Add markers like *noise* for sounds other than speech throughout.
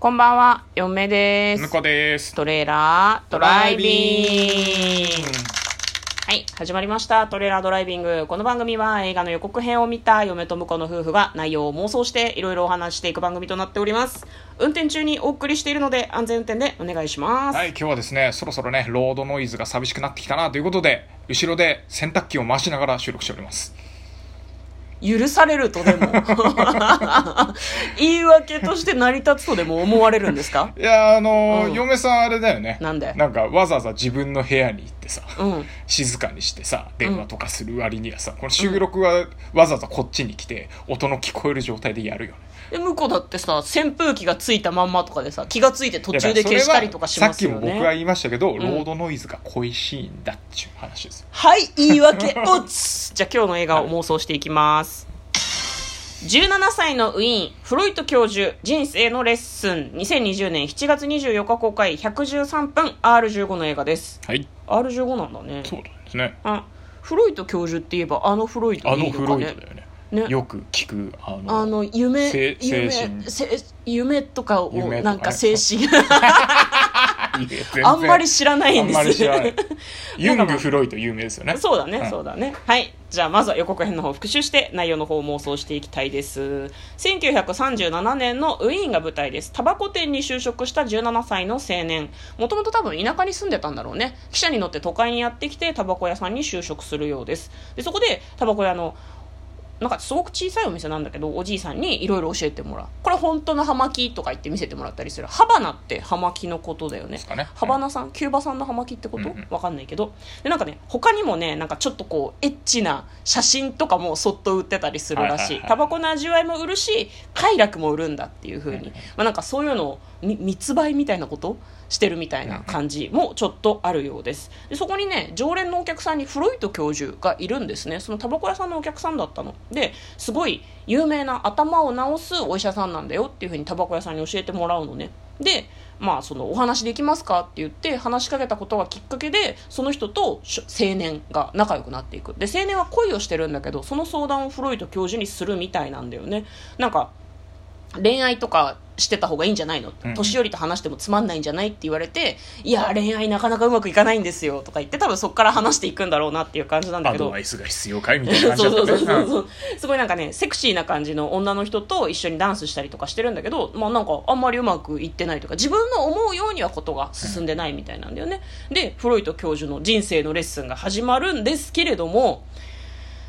こんばんは、嫁です。向こうです。トレーラードライビング。はい、始まりました。トレーラードライビング。この番組は映画の予告編を見た嫁と婿の夫婦が内容を妄想していろいろお話していく番組となっております。運転中にお送りしているので安全運転でお願いします。はい、今日はですね、そろそろね、ロードノイズが寂しくなってきたなということで、後ろで洗濯機を回しながら収録しております。許されるとでも。*laughs* 言い訳として成り立つとでも思われるんですか？いや、あのーうん。嫁さんあれだよね。なんで？なんかわざわざ自分の部屋に行ってさ、うん。静かにしてさ、電話とかする割にはさ、この収録はわざわざこっちに来て、音の聞こえる状態でやるよね。で向こうだってさ扇風機がついたまんまとかでさ気がついて途中で消したりとかしますよいやそれはさっきも僕はね言いましたけど、ロードノイズが恋しいんだっていう話ですよ。はい言い訳おつ。じゃあ今日の映画を妄想していきます17歳のウィーンフロイト教授人生のレッスン2020年7月24日公開113分 R15 の映画です。はい。R15 なんだね。そうなんですね。あフロイト教授って言えばあのフロイトあのフロイトねだよね。ね。よく聞く、あの、あの夢せ夢夢とかをなんか精神 *laughs* あんまり知らないんですあんまり知らない。*laughs* ユング・フロイト有名ですよね。そうだね、うんそうだね。はい。じゃあ、まずは予告編の方を復習して、内容の方を妄想していきたいです。1937年のウィーンが舞台です。タバコ店に就職した17歳の青年。もともと多分田舎に住んでたんだろうね。汽車に乗って都会にやってきて、タバコ屋さんに就職するようです。で、そこで、タバコ屋のなんかすごく小さいお店なんだけどおじいさんにいろいろ教えてもらう。これ本当の葉巻とか言って見せてもらったりする。ハバナって葉巻のことだよね。ね。ハバナさん？キューバ産の葉巻ってこと、うんうん。わかんないけど。でなんかね他にもねなんかちょっとこうエッチな写真とかもそっと売ってたりするらしい,、タバコの味わいも売るし快楽も売るんだっていう風に、まあ、なんかそういうのをみ密売みたいなこと？してるみたいな感じもちょっとあるようです。でそこにね常連のお客さんにフロイト教授がいるんですね。そのタバコ屋さんのお客さんだったの。ですごい有名な頭を治すお医者さんなんだよっていうふうにタバコ屋さんに教えてもらうのね。でまあそのお話できますかって言って話しかけたことがきっかけでその人と青年が仲良くなっていく。で青年は恋をしてるんだけどその相談をフロイト教授にするみたいなんだよね。なんか恋愛とかしてた方がいいんじゃないの？うん。年寄りと話してもつまんないんじゃないって言われていや恋愛なかなかうまくいかないんですよとか言って多分そこから話していくんだろうなっていう感じなんだアけど。ドバイスが必要かいみたいな感じだったね。そうそうそうそうすごいなんかねセクシーな感じの女の人と一緒にダンスしたりとかしてるんだけど、まあ、なんかあんまりうまくいってないとか自分の思うようにはことが進んでないみたいなんだよね。でフロイト教授の人生のレッスンが始まるんですけれども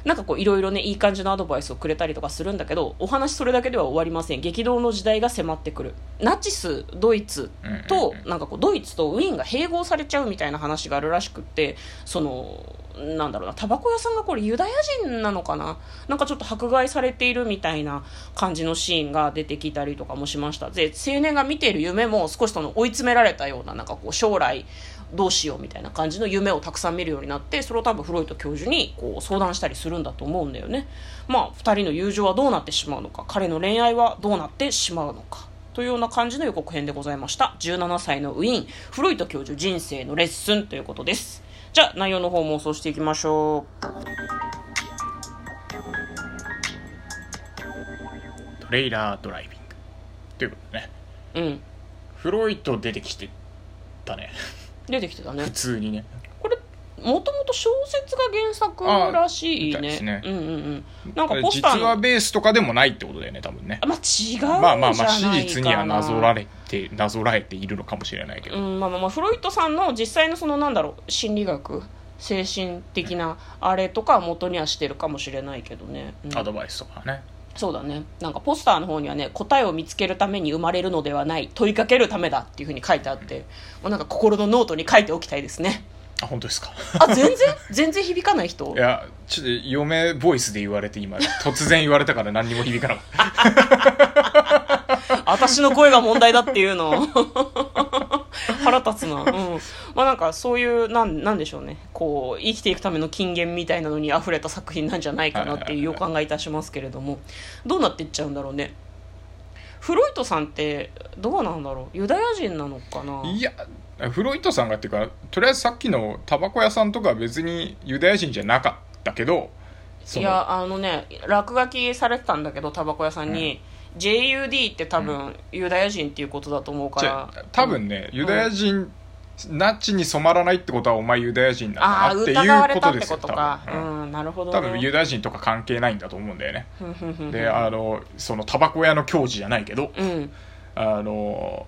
なんかこういろいろねいい感じのアドバイスをくれたりとかするんだけどお話それだけでは終わりません。激動の時代が迫ってくる。ナチスドイツとなんかこうドイツとウィーンが併合されちゃうみたいな話があるらしくってそのなんだろうなタバコ屋さんがこれユダヤ人なのかな？なんかちょっと迫害されているみたいな感じのシーンが出てきたりとかもしました。で青年が見ている夢も少しその追い詰められたようななんかこう将来どうしようみたいな感じの夢をたくさん見るようになってそれを多分フロイト教授にこう相談したりするんだと思うんだよね。まあ2人の友情はどうなってしまうのか彼の恋愛はどうなってしまうのかというような感じの予告編でございました。17歳のウィーンフロイト教授人生のレッスンということです。じゃあ内容の方妄想していきましょトレイラードライビング。ということでね、ううん。フロイト出てきてたね。出てきてたね普通にね。これもともと小説が原作らしいあみたいですねねうんうんうんなんかポスター実話のベースとかでもないってことだよね、多分ねあ。まあ違うんじゃないかなまあまあまあ、史実にはなぞられて、なぞらえているのかもしれないけど。うんまあまあまあフロイトさんの実際のそのなんだろう心理学精神的なあれとかは元にはしてるかもしれないけどね、うんアドバイスとかね。そうだね。なんかポスターの方にはね答えを見つけるために生まれるのではない問いかけるためだっていうふうに書いてあって、もうなんか心のノートに書いておきたいですね。あ、本当ですか？あ全然？全然響かない人？いや、ちょっと嫁ボイスで言われて今、突然言われたから何にも響かなかった。*laughs* 私の声が問題だっていうの *laughs* 腹立つな。うん。まあなんかそういうなんなんでしょうね。こう生きていくための金言みたいなのに溢れた作品なんじゃないかなっていう予感がいたしますけれども。どうなっていっちゃうんだろうね。フロイトさんってどうなんだろう。ユダヤ人なのかな。いや、フロイトさんがっていうか、とりあえずさっきのタバコ屋さんとかは別にユダヤ人じゃなかったけど、いやあのね落書きされてたんだけどタバコ屋さんに、JUD って多分ユダヤ人っていうことだと思うから。あ多分ね、ユダヤ人、ナチに染まらないってことはお前ユダヤ人なんだなっていうことですよ多分,、うんなるほど、ね、多分ユダヤ人とか関係ないんだと思うんだよね。であのそのタバコ屋の教授じゃないけどうん。あの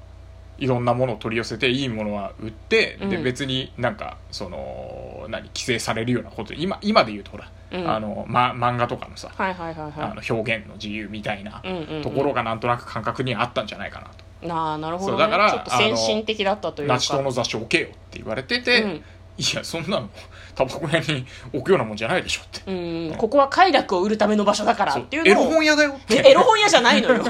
いろんなものを取り寄せていいものは売って、でうん。別になんかその何規制されるようなこと今今で言うとほら、うん。あのま、漫画とかのさ、はいはいはいあはの表現の自由みたいないうんうんうん。ところがなんとなく感覚にあったんじゃないかなと、いなあなるほど、ね、そうだからちょっと先進的だったというか。ナチ党の雑誌置けよって言われてて、うんいやそんなのタバコ屋に置くようなもんじゃないでしょって。うん、ここは快楽を売るための場所だからっていうのを。エロ本屋だよエロ本屋じゃないのよ。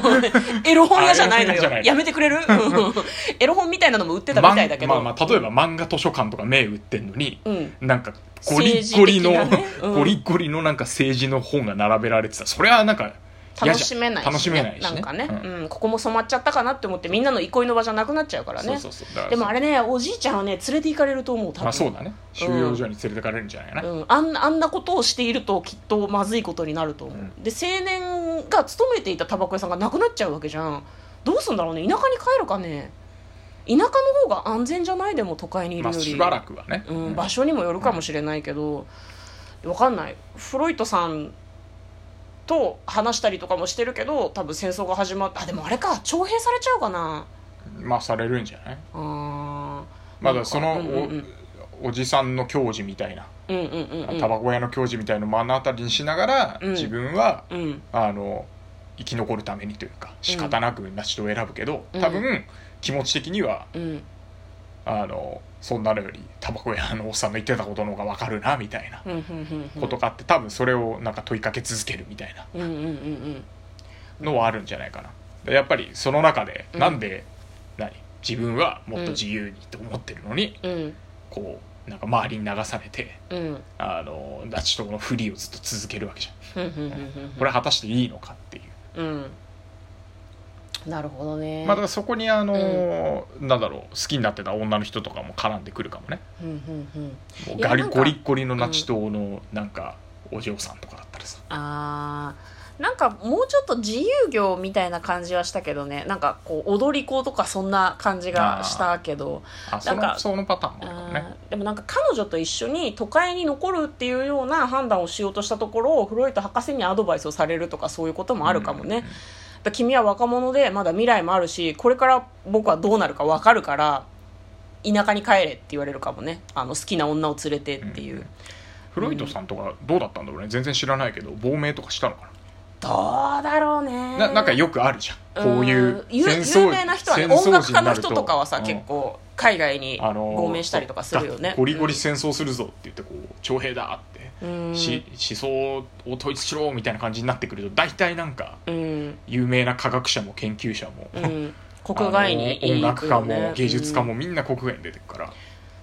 エロ本屋じゃないのよ。*laughs* やめてくれる？う *laughs* んエロ本みたいなのも売ってたみたいだけど、まあまあ、例えば漫画図書館とか銘打ってんのに、うん。なんかゴリッゴリの、ねうん。ゴリッゴリのなんか政治の本が並べられてた。それはなんか嫌楽しめないし、ね、楽しめないし、ね、なんかね、ううん。んここも染まっちゃったかなって思ってみんなの憩いの場じゃなくなっちゃうからね。でもあれねおじいちゃんはね連れて行かれると思う多分、まあそうだね。収容所に連れてかれるんじゃないかな、うん、あんあんなことをしているときっとまずいことになると思う、うん。で青年が勤めていたタバコ屋さんがなくなっちゃうわけじゃん。どうすんだろうね田舎に帰るかね。田舎の方が安全じゃないでも都会にいるより、まあしばらくはね、うん、場所にもよるかもしれないけど、わかんない。フロイトさんと話したりとかもしてるけど多分戦争が始まっあでもあれか徴兵されちゃうかな。まあされるんじゃない？あー。まだそのなんかうんうんおおじさんの教授みたいな。うんうんうんうん。タバコ屋の教授みたいなのを目の当たりにしながら、うん。自分はうん。あの生き残るためにというか仕方なくナチ党を選ぶけど、うん。多分気持ち的にはうん。あのそんなのよりタバコ屋のおっさんの言ってたことの方が分かるなみたいなうんうんうんうん。ことがあって多分それをなんか問いかけ続けるみたいなうんうんうんのはあるんじゃないかな。でやっぱりその中でうん。なんで、何？自分はもっと自由にと思ってるのに、うん。うん。こうなんか周りに流されてうん。あのナチ党のフリーをずっと続けるわけじゃんうんうんうん。これは果たしていいのかっていう、うんなるほどね。まあだからそこにあの、なんだろう好きになってた女の人とかも絡んでくるかもね。うんうんうん。もうガリゴリッゴリのナチ党のなんかお嬢さんとかだったらさ、あー。なんかもうちょっと自由業みたいな感じはしたけどね。なんかこう踊り子とかそんな感じがしたけど。あそなんかのそのパターンもあるかもね。でもなんか彼女と一緒に都会に残るっていうような判断をしようとしたところをフロイト博士にアドバイスをされるとかそういうこともあるかもね、うんだから君は若者でまだ未来もあるしこれから僕はどうなるか分かるから田舎に帰れって言われるかもね。あの好きな女を連れてっていう、うん。フロイトさんとかどうだったんだろうね。全然知らないけど亡命とかしたのかどうだろうね。なななんかよくあるじゃん。こういう有名な人はね音楽家の人とかはさ、うん。結構海外にあのー亡命したりとかするよね、だ。ゴリゴリ戦争するぞって言ってこう徴兵だって、うんし思想を統一しろみたいな感じになってくると大体なんかうん。有名な科学者も研究者も、うん、国外に *laughs* あの音楽家も芸術家うんもみんな国外に出てくから、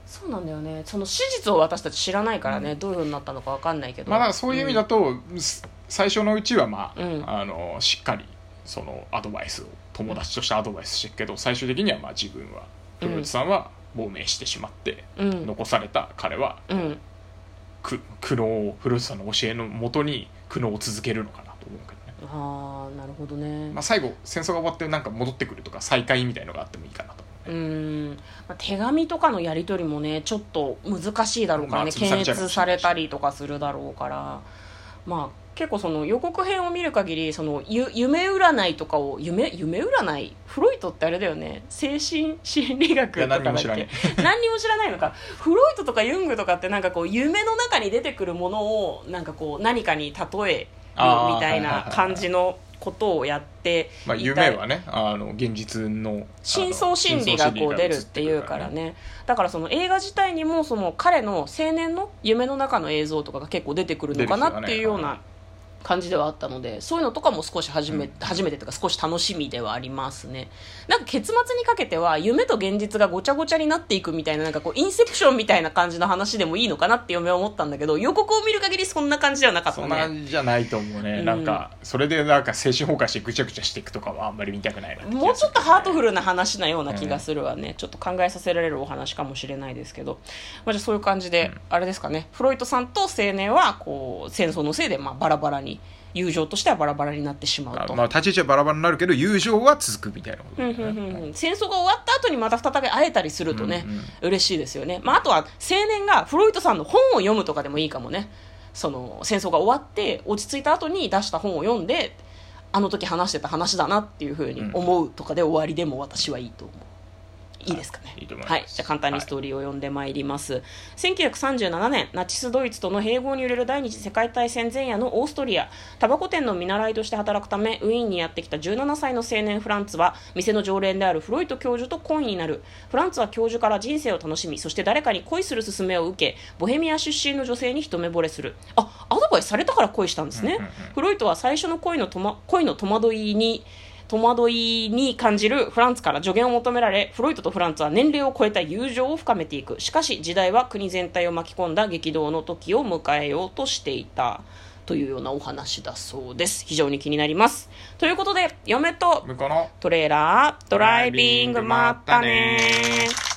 そうなんだよね。その史実を私たち知らないからね、どういうふうになったのか分かんないけど。まあそういう意味だと、す最初のうちはまあ,、うん。あのしっかりそのアドバイスを友達としてアドバイスしてるけど最終的にはまあ自分はうん。プロイトさんは亡命してしまって、うん。残された彼はうん。く苦悩をフルーツさんの教えのもとに苦悩を続けるのかなと思うけどね、ああなるほどね、まあ、最後戦争が終わってなんか戻ってくるとか再会みたいのがあってもいいかなと思ううね、ん、まあ、手紙とかのやり取りもねちょっと難しいだろうからね、まあ検閲されたりとかするだろうから。まあ結構その予告編を見る限りそのゆ夢占いとかを夢夢占い？フロイトってあれだよね。精神心理学とかだっいや何にも知らけね *laughs* 何にも知らないのか。フロイトとかユングとかってなんかこう夢の中に出てくるものをなんかこう何かに例えるみたいな感じのことをやってまあ、夢はねあの現実の深層心理がこう出るっていうからね。だからその映画自体にもその彼の青年の夢の中の映像とかが結構出てくるのかなっていうような感じではあったのでそういうのとかも少し初め,、うん。初めてとか少し楽しみではありますね。なんか結末にかけては夢と現実がごちゃごちゃになっていくみたいななんかこうインセプションみたいな感じの話でもいいのかなって嫁は思ったんだけど予告を見る限りそんな感じではなかったそんなね感じじゃないと思うね、うん。なんかそれでなんか精神崩壊してぐちゃぐちゃしていくとかはあんまり見たくないなって気がする。もうちょっとハートフルな話なような気がするわね、ちょっと考えさせられるお話かもしれないですけど、まあ、じゃあそういう感じで、あれですかね。フロイトさんと青年はこう戦争のせいでまあバラバラに友情としてはバラバラになってしまうと。あまあ立ち位置はバラバラになるけど友情は続くみたいなことうんだよね、うんうんうん。戦争が終わった後にまた再び会えたりするとね、うんうん。嬉しいですよね、まあ、あとは青年がフロイトさんの本を読むとかでもいいかもね。その戦争が終わって落ち着いた後に出した本を読んであの時話してた話だなっていうふうに思うとかで終わりでも私はいいと思う。いいですかね。いいはい。じゃあ簡単にストーリーを読んでまいります。1937年、ナチスドイツとの併合に揺れる第二次世界大戦前夜のオーストリア。タバコ店の見習いとして働くため、ウィーンにやってきた17歳の青年フランツは、店の常連であるフロイト教授と恋になる。フランツは教授から人生を楽しみ、そして誰かに恋する勧めを受け、ボヘミア出身の女性に一目惚れする。あ、アドバイスされたから恋したんですね。フロイトは最初の恋のと、ま、恋の戸惑いに、戸惑いに感じるフランツから助言を求められ、フロイトとフランツは年齢を超えた友情を深めていく。しかし、時代は国全体を巻き込んだ激動の時を迎えようとしていた。というようなお話だそうです。非常に気になります。ということで、嫁とトレーラードライビング、まったねー。